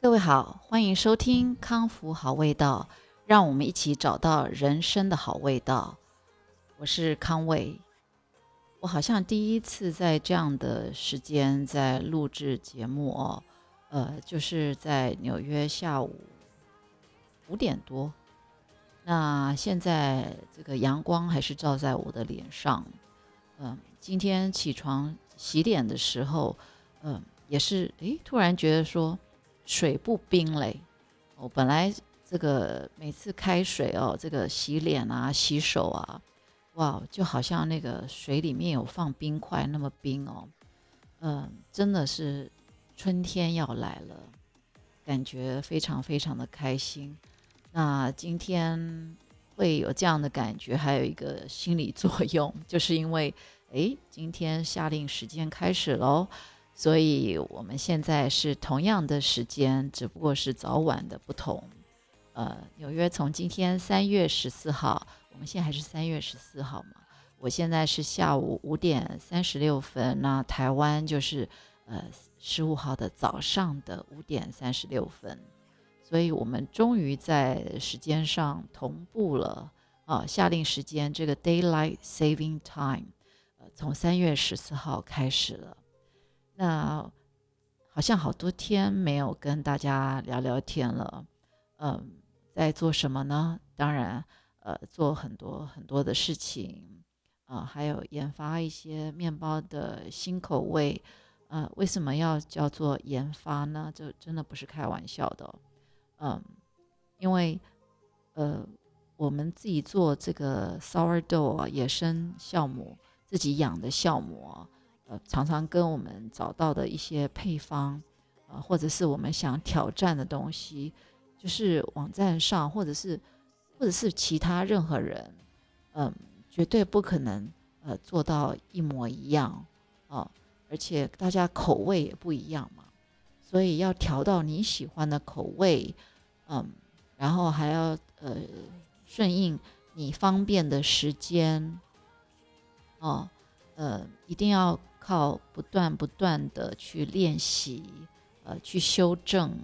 各位好，欢迎收听康复好味道，让我们一起找到人生的好味道。我是康卫，我好像第一次在这样的时间在录制节目哦，呃，就是在纽约下午五点多。那现在这个阳光还是照在我的脸上，嗯，今天起床洗脸的时候，嗯，也是诶，突然觉得说。水不冰嘞，我本来这个每次开水哦，这个洗脸啊、洗手啊，哇，就好像那个水里面有放冰块那么冰哦，嗯，真的是春天要来了，感觉非常非常的开心。那今天会有这样的感觉，还有一个心理作用，就是因为哎，今天下令时间开始喽。所以我们现在是同样的时间，只不过是早晚的不同。呃，纽约从今天三月十四号，我们现在还是三月十四号嘛？我现在是下午五点三十六分，那台湾就是呃十五号的早上的五点三十六分，所以我们终于在时间上同步了啊！下令时间这个 Daylight Saving Time，呃，从三月十四号开始了。那好像好多天没有跟大家聊聊天了，嗯，在做什么呢？当然，呃，做很多很多的事情，啊，还有研发一些面包的新口味，呃，为什么要叫做研发呢？这真的不是开玩笑的，嗯，因为，呃，我们自己做这个 sourdough 啊，野生酵母，自己养的酵母。呃，常常跟我们找到的一些配方，呃，或者是我们想挑战的东西，就是网站上，或者是，或者是其他任何人，嗯，绝对不可能，呃，做到一模一样，哦，而且大家口味也不一样嘛，所以要调到你喜欢的口味，嗯，然后还要呃顺应你方便的时间，哦，呃，一定要。靠不断不断的去练习，呃，去修正，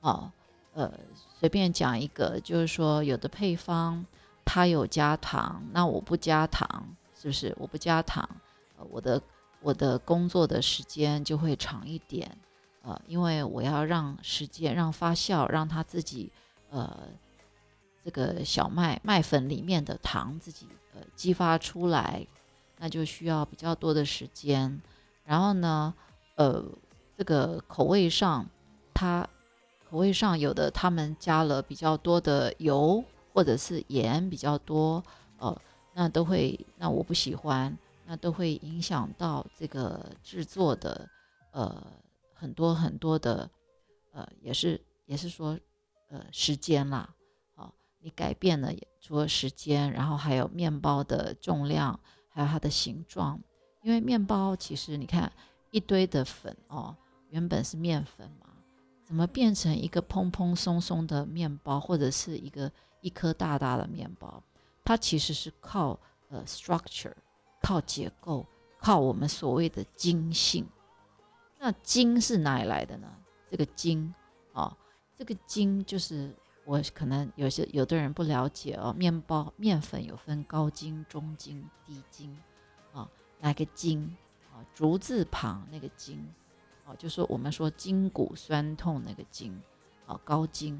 哦，呃，随便讲一个，就是说有的配方它有加糖，那我不加糖，是不是？我不加糖，我的我的工作的时间就会长一点，呃，因为我要让时间让发酵，让它自己，呃，这个小麦麦粉里面的糖自己呃激发出来。那就需要比较多的时间，然后呢，呃，这个口味上，它口味上有的他们加了比较多的油或者是盐比较多，呃，那都会，那我不喜欢，那都会影响到这个制作的，呃，很多很多的，呃，也是也是说，呃，时间啦，好，你改变了除了时间，然后还有面包的重量。还有它的形状，因为面包其实你看一堆的粉哦，原本是面粉嘛，怎么变成一个蓬蓬松松的面包，或者是一个一颗大大的面包？它其实是靠呃 structure，靠结构，靠我们所谓的筋性。那筋是哪里来的呢？这个筋哦，这个筋就是我可能有些有的人不了解哦，面包面粉有分高筋、中筋、低筋，啊，哪个筋啊？竹字旁那个筋，哦，就说我们说筋骨酸痛那个筋，啊，高筋。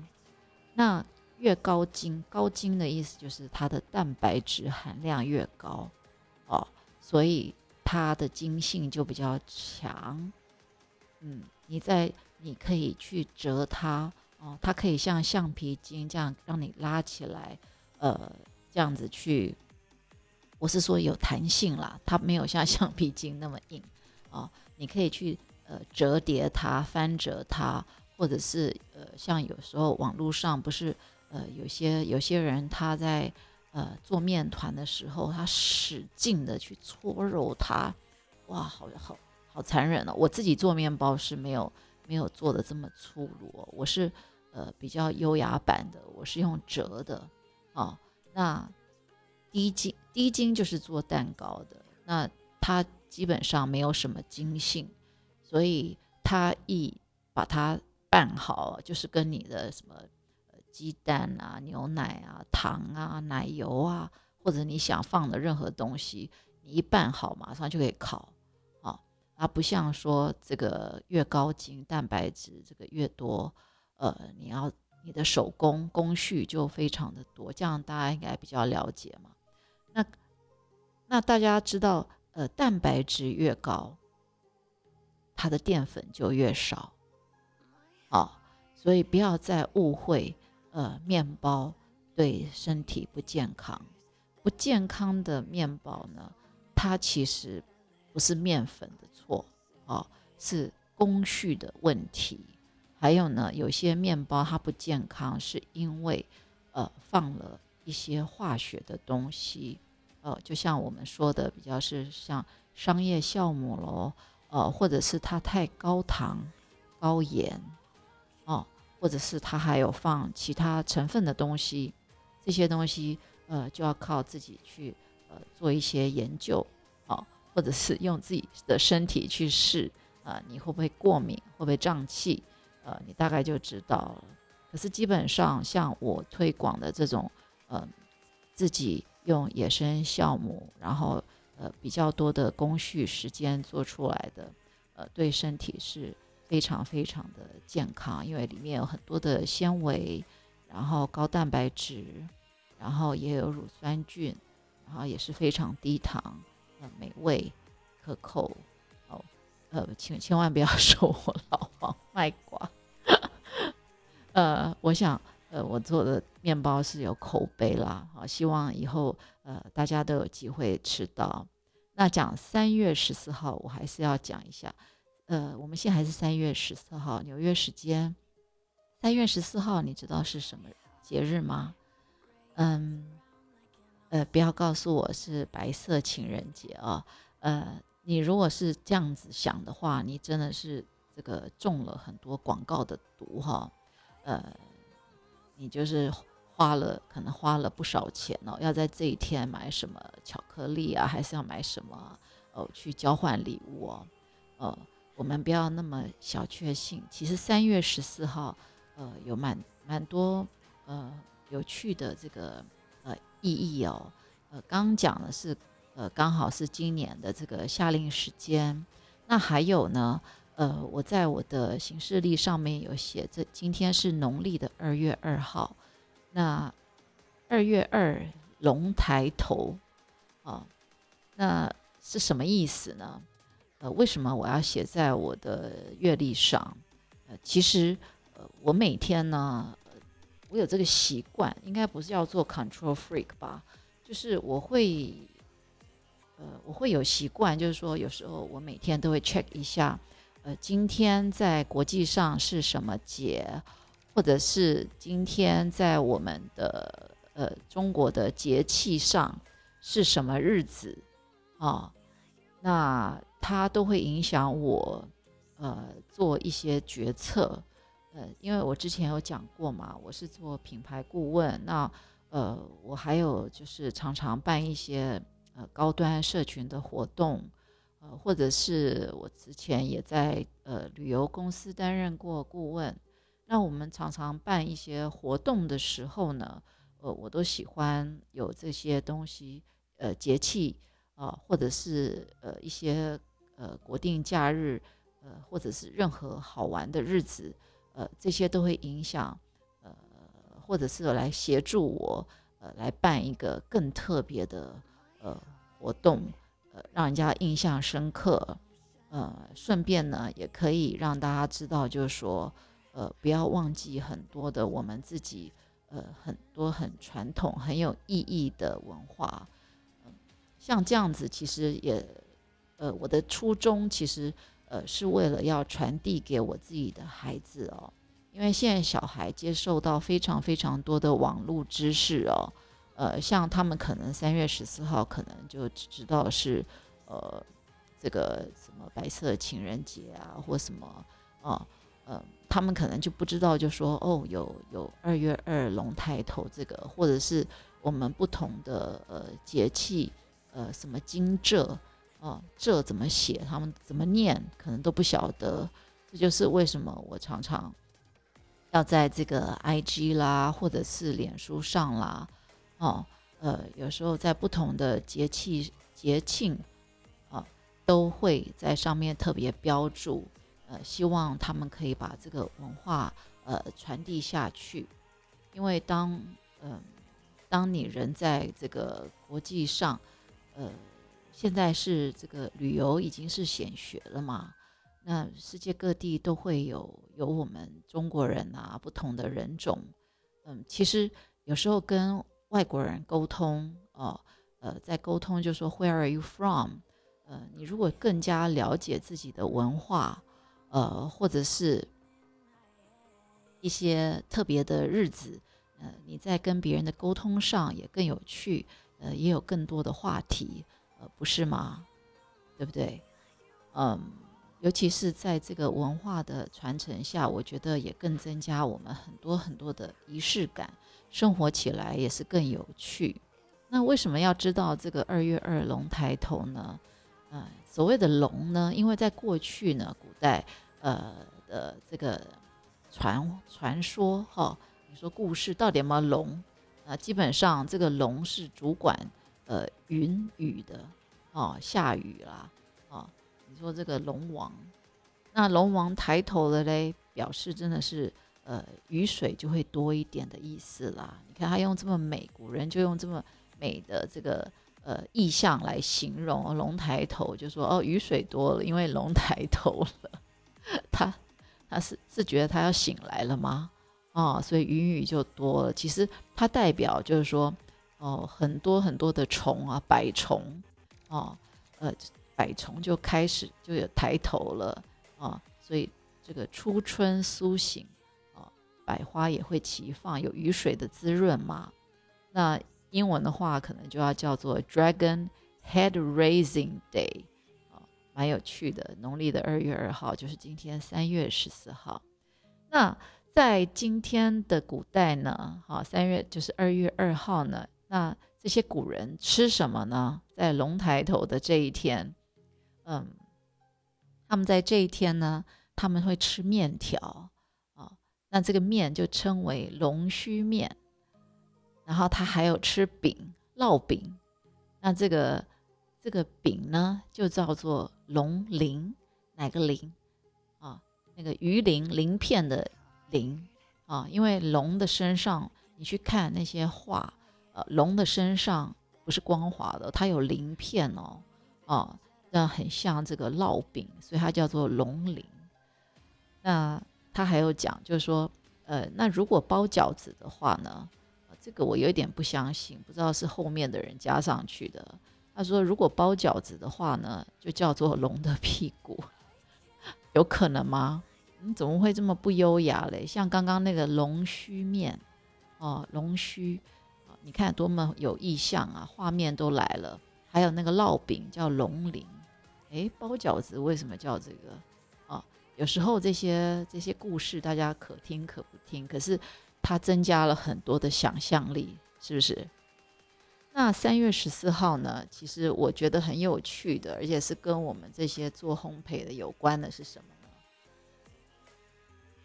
那越高筋，高筋的意思就是它的蛋白质含量越高，哦，所以它的筋性就比较强。嗯，你在你可以去折它。哦，它可以像橡皮筋这样让你拉起来，呃，这样子去，我是说有弹性啦，它没有像 橡皮筋那么硬，哦，你可以去呃折叠它、翻折它，或者是呃像有时候网络上不是呃有些有些人他在呃做面团的时候，他使劲的去搓揉它，哇，好好好残忍哦！我自己做面包是没有。没有做的这么粗鲁，我是呃比较优雅版的，我是用折的，哦，那低筋低筋就是做蛋糕的，那它基本上没有什么筋性，所以它一把它拌好，就是跟你的什么鸡蛋啊、牛奶啊、糖啊、奶油啊，或者你想放的任何东西，你一拌好，马上就可以烤。好，而不像说这个越高筋蛋白质这个越多，呃，你要你的手工工序就非常的多，这样大家应该比较了解嘛。那那大家知道，呃，蛋白质越高。它的淀粉就越少，啊，所以不要再误会，呃，面包对身体不健康。不健康的面包呢，它其实不是面粉的哦，是工序的问题。还有呢，有些面包它不健康，是因为呃放了一些化学的东西，呃，就像我们说的，比较是像商业酵母喽。呃，或者是它太高糖、高盐，哦，或者是它还有放其他成分的东西，这些东西呃就要靠自己去呃做一些研究，哦，或者是用自己的身体去试，啊，你会不会过敏，会不会胀气，呃，你大概就知道了。可是基本上像我推广的这种，呃，自己用野生酵母，然后。呃，比较多的工序时间做出来的，呃，对身体是非常非常的健康，因为里面有很多的纤维，然后高蛋白质，然后也有乳酸菌，然后也是非常低糖，呃，美味可口。哦，呃，请千万不要 说我老王卖瓜。呃，我想。呃，我做的面包是有口碑啦，好，希望以后呃大家都有机会吃到。那讲三月十四号，我还是要讲一下。呃，我们现在还是三月十四号，纽约时间三月十四号，你知道是什么节日吗？嗯，呃，不要告诉我是白色情人节啊。呃，你如果是这样子想的话，你真的是这个中了很多广告的毒哈。呃。你就是花了，可能花了不少钱哦，要在这一天买什么巧克力啊，还是要买什么哦去交换礼物哦？呃，我们不要那么小确幸。其实三月十四号，呃，有蛮蛮多呃有趣的这个意义哦。呃，刚讲的是呃刚好是今年的这个夏令时间，那还有呢？呃，我在我的行事历上面有写，这今天是农历的二月二号。那二月二龙抬头啊，那是什么意思呢？呃，为什么我要写在我的月历上？呃，其实呃，我每天呢，我有这个习惯，应该不是要做 control freak 吧？就是我会，呃，我会有习惯，就是说有时候我每天都会 check 一下。呃，今天在国际上是什么节，或者是今天在我们的呃中国的节气上是什么日子啊？那它都会影响我呃做一些决策。呃，因为我之前有讲过嘛，我是做品牌顾问，那呃我还有就是常常办一些呃高端社群的活动。呃，或者是我之前也在呃旅游公司担任过顾问，那我们常常办一些活动的时候呢，呃，我都喜欢有这些东西，呃，节气啊，或者是呃一些呃国定假日，呃，或者是任何好玩的日子，呃，这些都会影响，呃，或者是来协助我，呃，来办一个更特别的呃活动。呃让人家印象深刻，呃，顺便呢，也可以让大家知道，就是说，呃，不要忘记很多的我们自己，呃，很多很传统、很有意义的文化。像这样子，其实也，呃，我的初衷其实，呃，是为了要传递给我自己的孩子哦，因为现在小孩接受到非常非常多的网络知识哦。呃，像他们可能三月十四号可能就只知道是，呃，这个什么白色情人节啊，或什么啊，呃，他们可能就不知道，就说哦，有有二月二龙抬头这个，或者是我们不同的呃节气，呃，什么惊蛰哦，这怎么写，他们怎么念，可能都不晓得。这就是为什么我常常要在这个 IG 啦，或者是脸书上啦，哦，呃，有时候在不同的节气节庆，啊，都会在上面特别标注，呃，希望他们可以把这个文化呃传递下去，因为当嗯，当你人在这个国际上，呃，现在是这个旅游已经是显学了嘛。那世界各地都会有有我们中国人啊，不同的人种，嗯，其实有时候跟外国人沟通，哦，呃，在沟通就说 Where are you from？呃，你如果更加了解自己的文化，呃，或者是一些特别的日子，呃，你在跟别人的沟通上也更有趣，呃，也有更多的话题，呃，不是吗？对不对？嗯。尤其是在这个文化的传承下，我觉得也更增加我们很多很多的仪式感，生活起来也是更有趣。那为什么要知道这个二月二龙抬头呢？呃，所谓的龙呢，因为在过去呢，古代呃的这个传传说哈，你说故事到底有没有龙？啊，基本上这个龙是主管呃云雨的哦，下雨啦。哦，你说这个龙王，那龙王抬头了嘞，表示真的是呃雨水就会多一点的意思啦。你看他用这么美，古人就用这么美的这个呃意象来形容龙抬头，就说哦雨水多了，因为龙抬头了。他他是是觉得他要醒来了吗？哦，所以云雨就多了。其实它代表就是说哦很多很多的虫啊，百虫哦呃。百虫就开始就有抬头了啊，所以这个初春苏醒啊，百花也会齐放，有雨水的滋润嘛。那英文的话，可能就要叫做 Dragon Head Raising Day 啊，蛮有趣的。农历的二月二号就是今天三月十四号。那在今天的古代呢，好，三月就是二月二号呢，那这些古人吃什么呢？在龙抬头的这一天。嗯，他们在这一天呢，他们会吃面条啊，那这个面就称为龙须面，然后他还有吃饼烙饼，那这个这个饼呢就叫做龙鳞，哪个鳞啊？那个鱼鳞鳞片的鳞啊，因为龙的身上，你去看那些画，龙的身上不是光滑的，它有鳞片哦，啊。那很像这个烙饼，所以它叫做龙鳞。那他还有讲，就是说，呃，那如果包饺子的话呢，这个我有一点不相信，不知道是后面的人加上去的。他说，如果包饺子的话呢，就叫做龙的屁股，有可能吗？你怎么会这么不优雅嘞？像刚刚那个龙须面，哦，龙须，你看多么有意象啊，画面都来了。还有那个烙饼叫龙鳞。哎，包饺子为什么叫这个？啊，有时候这些这些故事大家可听可不听，可是它增加了很多的想象力，是不是？那三月十四号呢？其实我觉得很有趣的，而且是跟我们这些做烘焙的有关的是什么呢？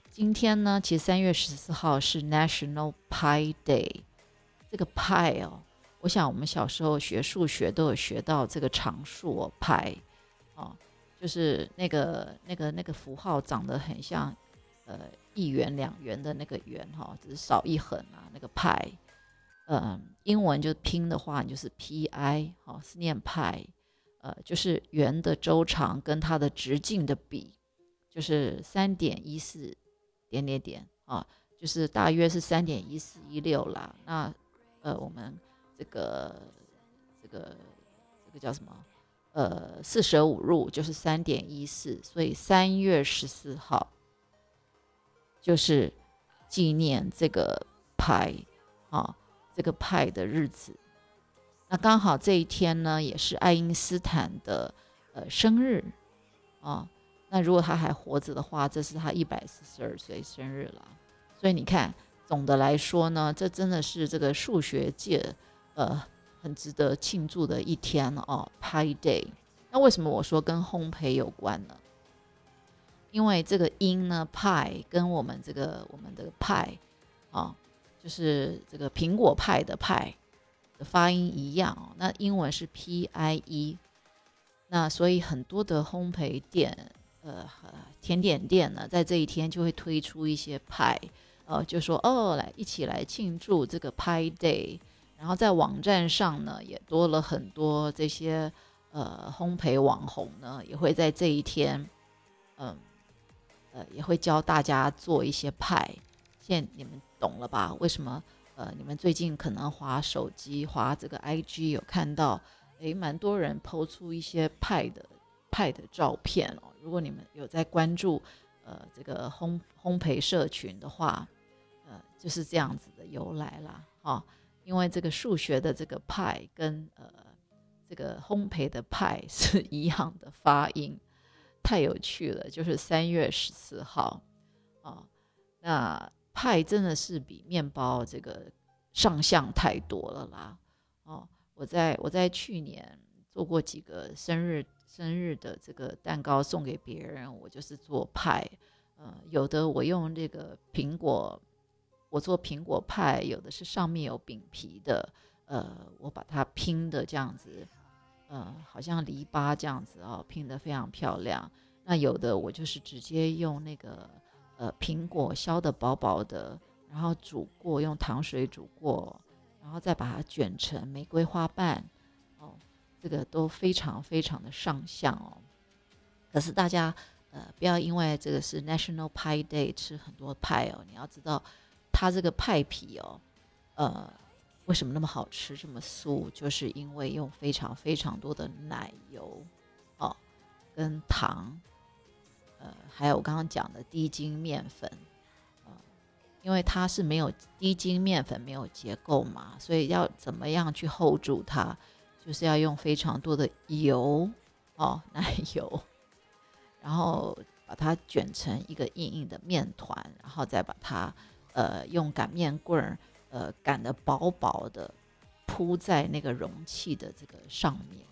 今天呢，其实三月十四号是 National Pie Day。这个派哦，我想我们小时候学数学都有学到这个常数，派。哦，就是那个那个那个符号长得很像，呃，一元两元的那个元哈，只是少一横啊。那个派，嗯，英文就拼的话就是 P I，好是念派，呃，就是圆的周长跟它的直径的比，就是三点一四点点点啊，就是大约是三点一四一六啦。那呃，我们这个这个这个叫什么？呃，四舍五入就是三点一四，所以三月十四号就是纪念这个派啊，这个派的日子。那刚好这一天呢，也是爱因斯坦的呃生日啊。那如果他还活着的话，这是他一百四十二岁生日了。所以你看，总的来说呢，这真的是这个数学界呃。很值得庆祝的一天哦，Pi Day。那为什么我说跟烘焙有关呢？因为这个音呢，派跟我们这个我们的派啊，就是这个苹果派的派的发音一样。那英文是 P I E，那所以很多的烘焙店、呃甜点店呢，在这一天就会推出一些派，呃，就说哦，来一起来庆祝这个派 day。然后在网站上呢，也多了很多这些呃烘焙网红呢，也会在这一天，嗯。呃，也会教大家做一些派，现在你们懂了吧？为什么？呃，你们最近可能滑手机、滑这个 IG 有看到，诶，蛮多人抛出一些派的派的照片哦。如果你们有在关注呃这个烘烘焙社群的话，呃，就是这样子的由来啦，哈。因为这个数学的这个派跟呃这个烘焙的派是一样的发音。太有趣了，就是三月十四号，啊，那派真的是比面包这个上相太多了啦，哦，我在我在去年做过几个生日生日的这个蛋糕送给别人，我就是做派，呃，有的我用这个苹果，我做苹果派，有的是上面有饼皮的，呃，我把它拼的这样子。呃，好像篱笆这样子哦，拼得非常漂亮。那有的我就是直接用那个呃苹果削的薄薄的，然后煮过，用糖水煮过，然后再把它卷成玫瑰花瓣，这个都非常非常的上相哦。可是大家呃不要因为这个是 National Pie Day 吃很多派哦，你要知道它这个派皮哦，呃。为什么那么好吃，这么酥？就是因为用非常非常多的奶油，哦，跟糖，呃，还有我刚刚讲的低筋面粉，呃，因为它是没有低筋面粉，没有结构嘛，所以要怎么样去 hold 住它，就是要用非常多的油，哦，奶油，然后把它卷成一个硬硬的面团，然后再把它，呃，用擀面棍儿。呃，擀的薄薄的，铺在那个容器的这个上面，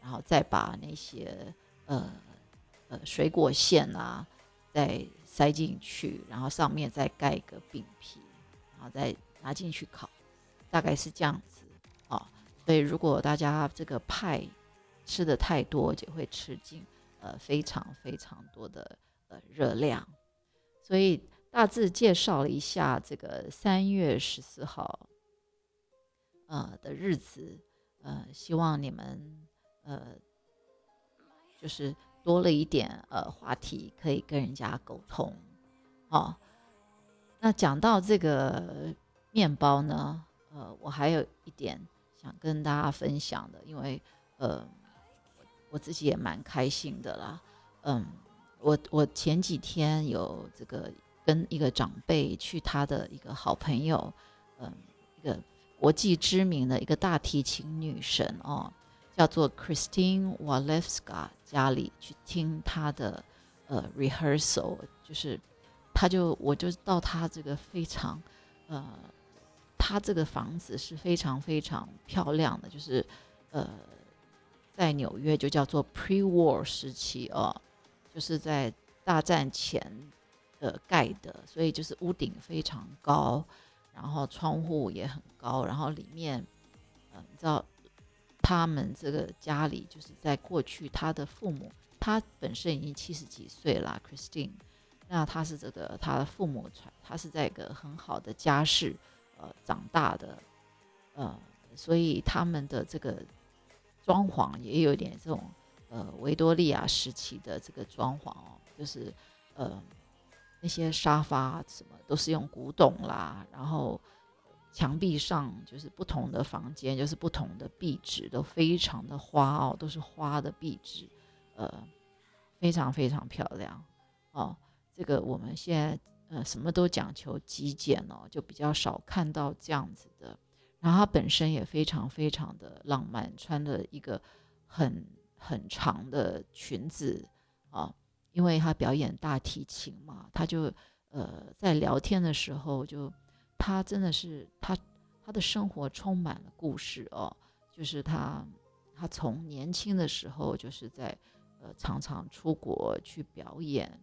然后再把那些呃呃水果馅啊，再塞进去，然后上面再盖一个饼皮，然后再拿进去烤，大概是这样子。所以如果大家这个派吃的太多，就会吃进呃非常非常多的呃热量，所以。大致介绍了一下这个三月十四号，呃的日子，呃，希望你们呃，就是多了一点呃话题可以跟人家沟通，哦。那讲到这个面包呢，呃，我还有一点想跟大家分享的，因为呃，我自己也蛮开心的啦，嗯，我我前几天有这个。跟一个长辈去他的一个好朋友，嗯，一个国际知名的一个大提琴女神哦，叫做 Christine Walewska 家里去听她的呃 rehearsal，就是他就我就到他这个非常呃，他这个房子是非常非常漂亮的，就是呃，在纽约就叫做 pre-war 时期哦，就是在大战前。呃，盖的，所以就是屋顶非常高，然后窗户也很高，然后里面，呃，你知道，他们这个家里就是在过去，他的父母，他本身已经七十几岁了，Christine，那他是这个他的父母传，他是在一个很好的家世，长大的，呃，所以他们的这个装潢也有点这种，呃，维多利亚时期的这个装潢哦，就是，呃。那些沙发什么都是用古董啦，然后墙壁上就是不同的房间，就是不同的壁纸，都非常的花哦，都是花的壁纸，呃，非常非常漂亮哦。这个我们现在呃什么都讲求极简哦，就比较少看到这样子的。然后他本身也非常非常的浪漫，穿了一个很很长的裙子啊。因为他表演大提琴嘛，他就呃在聊天的时候就他真的是他他的生活充满了故事哦，就是他他从年轻的时候就是在呃常常出国去表演，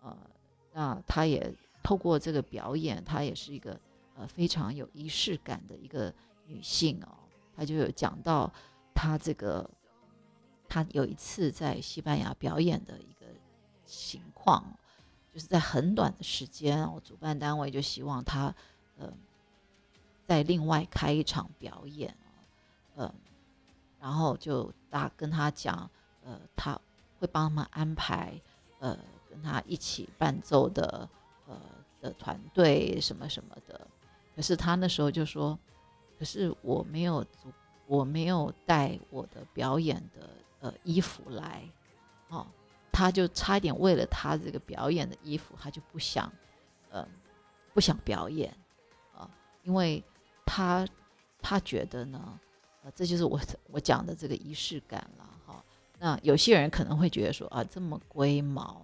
呃，那她也透过这个表演，她也是一个呃非常有仪式感的一个女性哦。她就有讲到她这个，她有一次在西班牙表演的一个情况，就是在很短的时间哦，主办单位就希望她呃再另外开一场表演嗯。然后就大跟他讲，呃，他会帮他们安排，呃，跟他一起伴奏的，呃的团队什么什么的。可是他那时候就说，可是我没有足，我没有带我的表演的呃衣服来，哦，他就差一点为了他这个表演的衣服，他就不想，呃，不想表演，啊，因为他他觉得呢。呃这就是我我讲的这个仪式感了哈。那有些人可能会觉得说啊，这么龟毛，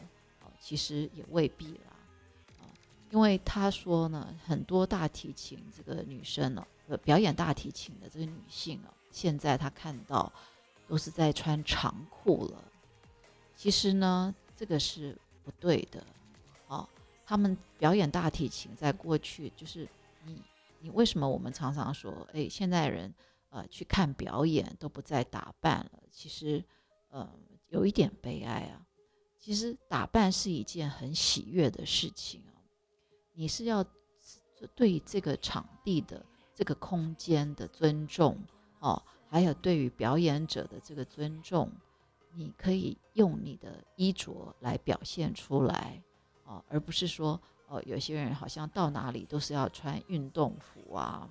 其实也未必啦啊。因为他说呢，很多大提琴这个女生哦，呃，表演大提琴的这个女性哦，现在她看到都是在穿长裤了。其实呢，这个是不对的啊。他们表演大提琴，在过去就是你你为什么我们常常说，哎，现在人。呃，去看表演都不再打扮了，其实，呃，有一点悲哀啊。其实打扮是一件很喜悦的事情啊。你是要对这个场地的这个空间的尊重哦，还有对于表演者的这个尊重，你可以用你的衣着来表现出来哦，而不是说哦，有些人好像到哪里都是要穿运动服啊。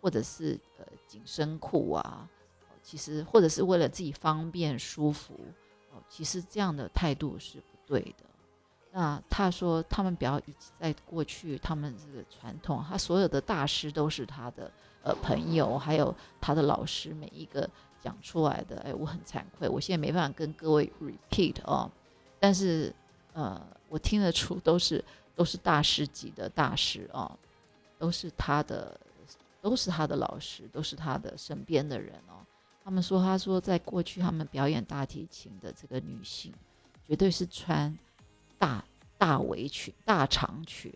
或者是呃紧身裤啊，其实或者是为了自己方便舒服哦，其实这样的态度是不对的。那他说他们表以在过去他们这个传统，他所有的大师都是他的呃朋友，还有他的老师，每一个讲出来的，哎，我很惭愧，我现在没办法跟各位 repeat 哦，但是呃，我听得出都是都是大师级的大师哦，都是他的。都是他的老师，都是他的身边的人哦。他们说，他说，在过去他们表演大提琴的这个女性，绝对是穿大大围裙、大长裙，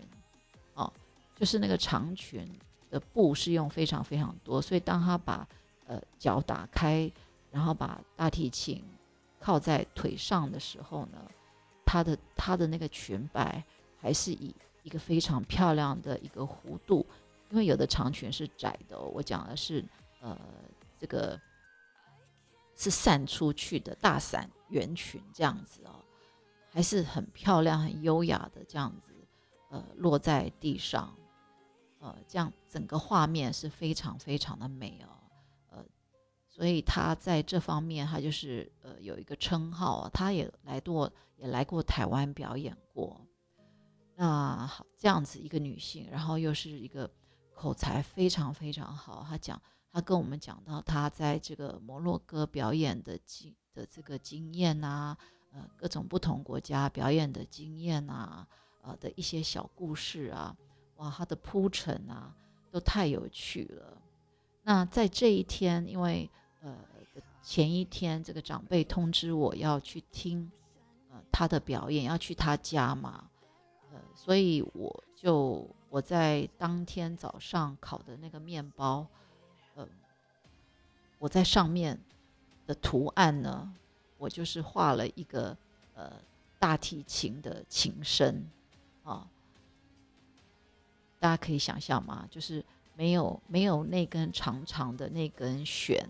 哦，就是那个长裙的布是用非常非常多，所以当他把呃脚打开，然后把大提琴靠在腿上的时候呢，她的她的那个裙摆还是以一个非常漂亮的一个弧度。因为有的长裙是窄的，我讲的是，呃，这个是散出去的大伞圆裙这样子哦，还是很漂亮、很优雅的这样子，呃，落在地上，呃，这样整个画面是非常非常的美哦，呃，所以他在这方面他就是呃有一个称号，他也来过也来过台湾表演过，那好这样子一个女性，然后又是一个。口才非常非常好，她讲，他跟我们讲到他在这个摩洛哥表演的经的这个经验呐，呃，各种不同国家表演的经验呐，呃的一些小故事啊，哇，他的铺陈啊，都太有趣了。那在这一天，因为呃前一天这个长辈通知我要去听呃他的表演，要去他家嘛，呃，所以我就。我在当天早上烤的那个面包，呃，我在上面的图案呢，我就是画了一个呃大提琴的琴声啊，大家可以想象吗？就是没有没有那根长长的那根弦，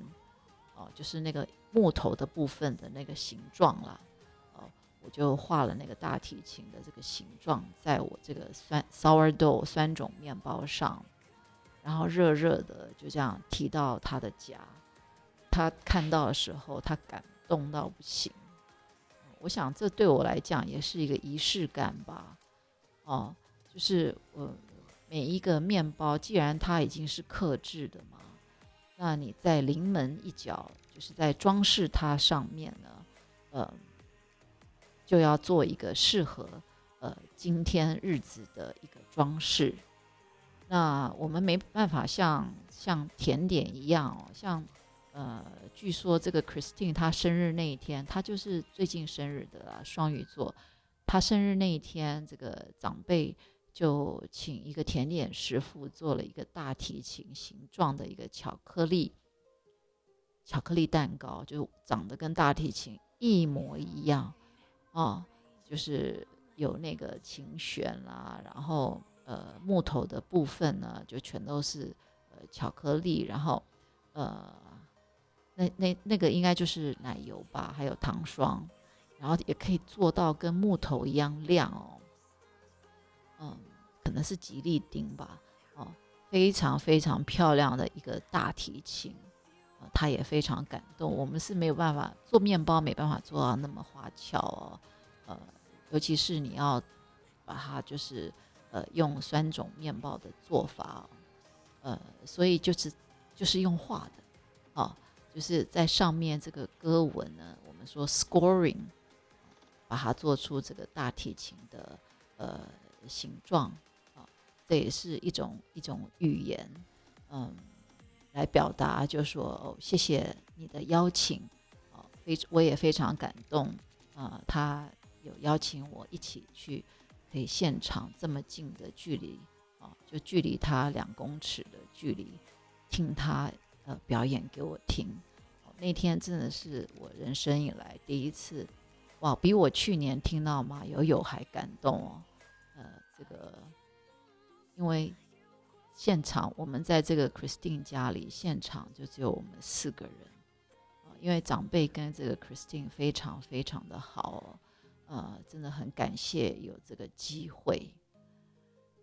哦，就是那个木头的部分的那个形状啦。我就画了那个大提琴的这个形状，在我这个酸 sourdough 酸种面包上，然后热热的就这样提到他的家。他看到的时候，他感动到不行。我想这对我来讲也是一个仪式感吧。哦，就是呃，每一个面包，既然它已经是克制的嘛，那你在临门一脚，就是在装饰它上面呢，呃。就要做一个适合呃今天日子的一个装饰。那我们没办法像像甜点一样哦，像呃，据说这个 Christine 她生日那一天，她就是最近生日的，双鱼座。她生日那一天，这个长辈就请一个甜点师傅做了一个大提琴形状的一个巧克力巧克力蛋糕，就长得跟大提琴一模一样哦，就是有那个琴弦啦，然后呃木头的部分呢，就全都是呃巧克力，然后呃那那那个应该就是奶油吧，还有糖霜。然后也可以做到跟木头一样亮哦，嗯，可能是吉利丁吧，哦，非常非常漂亮的一个大提琴，他也非常感动。我们是没有办法做面包，没办法做到那么花俏哦，呃，尤其是你要把它就是呃用酸种面包的做法，呃，所以就是就是用画的，哦，就是在上面这个歌文呢，我们说 scoring。把它做出这个大提琴的呃形状啊，这也是一种一种语言，嗯，来表达，就说，谢谢你的邀请，哦，非我也非常感动啊，他有邀请我一起去，可以现场这么近的距离啊，就距离他两公尺的距离，听他呃表演给我听，那天真的是我人生以来第一次。哇，比我去年听到马友友还感动哦！呃，这个因为现场我们在这个 Christine 家里，现场就只有我们四个人啊。因为长辈跟这个 Christine 非常非常的好，呃，真的很感谢有这个机会。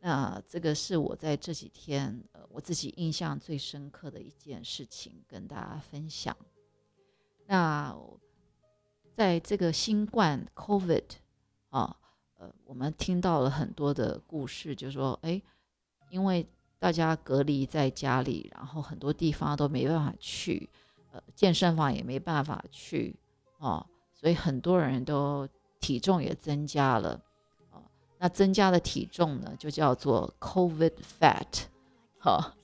那这个是我在这几天呃我自己印象最深刻的一件事情，跟大家分享。那。在这个新冠 COVID 啊，呃，我们听到了很多的故事，就说，哎，因为大家隔离在家里，然后很多地方都没办法去，呃，健身房也没办法去，哦，所以很多人都体重也增加了，啊，那增加的体重呢，就叫做 COVID fat，好，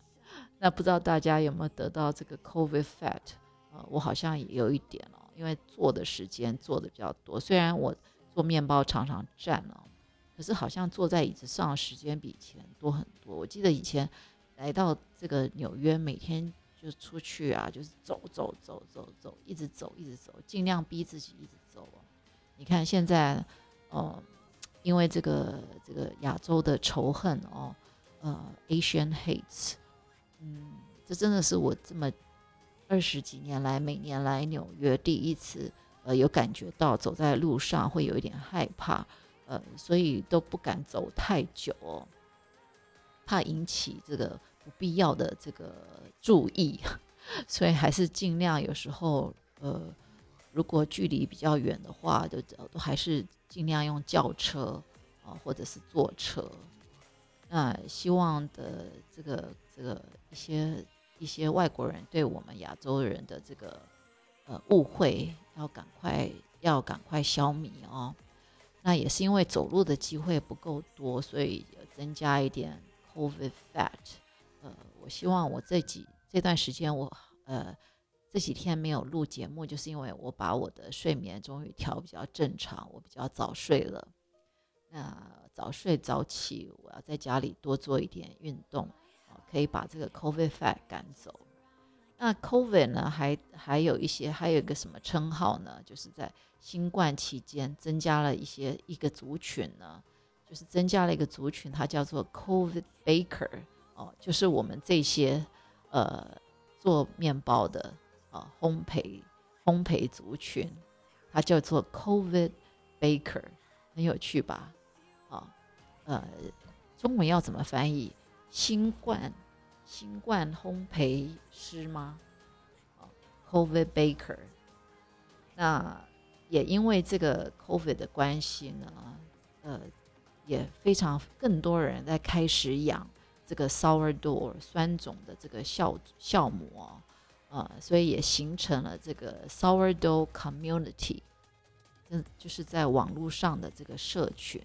那不知道大家有没有得到这个 COVID fat？呃，我好像也有一点了。因为坐的时间坐的比较多，虽然我做面包常常站哦，可是好像坐在椅子上时间比以前多很多。我记得以前来到这个纽约，每天就出去啊，就是走走走走走，一直走一直走，尽量逼自己一直。你看现在，哦，因为这个这个亚洲的仇恨哦，呃，Asian hates，嗯，这真的是我这么。二十几年来，每年来纽约第一次，呃，有感觉到走在路上会有一点害怕，呃，所以都不敢走太久哦，怕引起这个不必要的这个注意，所以还是尽量有时候，呃，如果距离比较远的话，就都还是尽量用轿车啊，或者是坐车。那希望的这个这个一些。一些外国人对我们亚洲人的这个呃误会，要赶快要赶快消弭哦。那也是因为走路的机会不够多，所以增加一点 COVID fat。呃，我希望我这几这段时间我呃这几天没有录节目，就是因为我把我的睡眠终于调比较正常，我比较早睡了。那早睡早起，我要在家里多做一点运动。可以把这个 COVID fat 赶走。那 COVID 呢，还还有一些，还有一个什么称号呢？就是在新冠期间增加了一些一个族群呢，就是增加了一个族群，它叫做 COVID baker 哦，就是我们这些呃做面包的啊烘焙烘焙族群，它叫做 COVID baker，很有趣吧？啊呃，中文要怎么翻译？新冠，新冠烘焙师吗？啊，Covid Baker。那也因为这个 Covid 的关系呢，呃，也非常更多人在开始养这个 Sourdough 酸种的这个酵酵母呃，所以也形成了这个 Sourdough Community，嗯，就是在网络上的这个社群。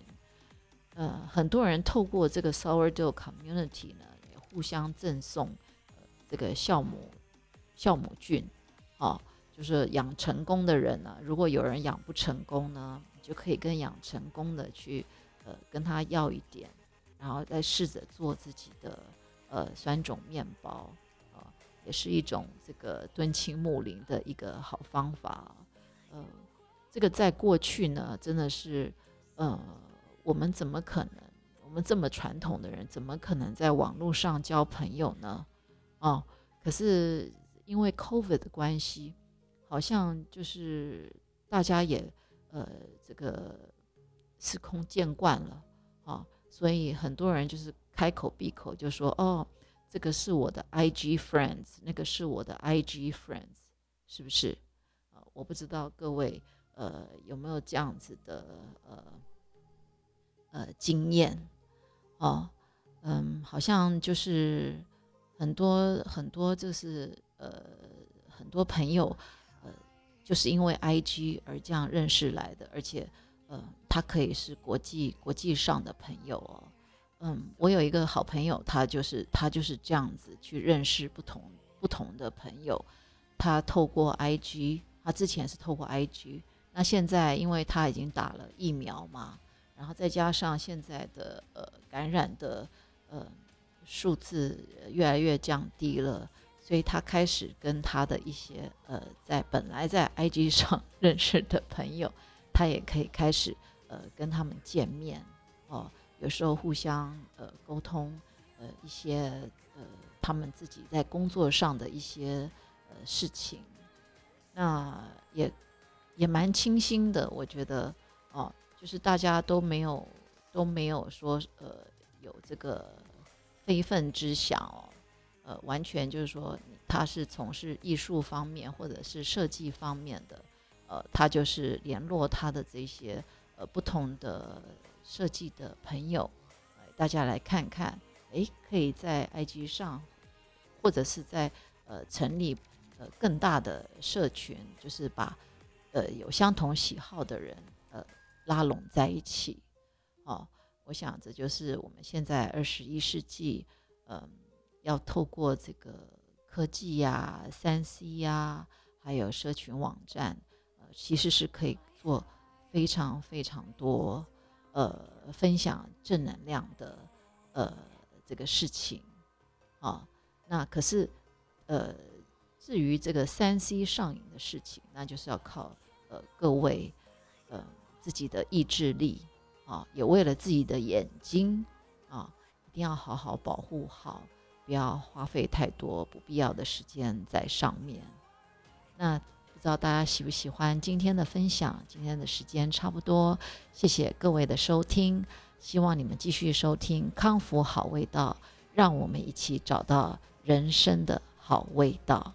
呃，很多人透过这个 Sourdough Community 呢，也互相赠送呃这个酵母酵母菌，哦，就是养成功的人呢，如果有人养不成功呢，就可以跟养成功的去呃跟他要一点，然后再试着做自己的呃酸种面包，也是一种这个敦亲睦邻的一个好方法。呃，这个在过去呢，真的是，呃，我们怎么可能？我们这么传统的人，怎么可能在网络上交朋友呢？哦，可是因为 COVID 的关系，好像就是大家也呃这个司空见惯了啊，所以很多人就是开口闭口就说哦，这个是我的 IG friends，那个是我的 IG friends，是不是？呃，我不知道各位呃有没有这样子的呃呃经验哦，嗯，好像就是。很多很多就是呃很多朋友呃就是因为 I G 而这样认识来的，而且呃他可以是国际国际上的朋友哦。嗯，我有一个好朋友，他就是他就是这样子去认识不同不同的朋友。他透过 I G，他之前是透过 I G，那现在因为他已经打了疫苗嘛，然后再加上现在的呃感染的呃。数字越来越降低了，所以他开始跟他的一些呃，在本来在 IG 上 认识的朋友，他也可以开始呃跟他们见面哦。有时候互相呃沟通呃一些呃他们自己在工作上的一些呃事情，那也也蛮清新的，我觉得哦，就是大家都没有都没有说呃有这个。非分之想哦，呃，完全就是说他是从事艺术方面或者是设计方面的，呃，他就是联络他的这些呃不同的设计的朋友，大家来看看，诶，可以在 IG 上或者是在呃成立呃更大的社群，就是把呃有相同喜好的人呃拉拢在一起，哦。我想，这就是我们现在二十一世纪，嗯，要透过这个科技呀、三 C 呀，还有社群网站，呃，其实是可以做非常非常多，呃，分享正能量的，呃，这个事情，啊，那可是，呃，至于这个三 C 上瘾的事情，那就是要靠呃各位，呃，自己的意志力。啊，也为了自己的眼睛啊，一定要好好保护好，不要花费太多不必要的时间在上面。那不知道大家喜不喜欢今天的分享？今天的时间差不多，谢谢各位的收听，希望你们继续收听康复好味道，让我们一起找到人生的好味道。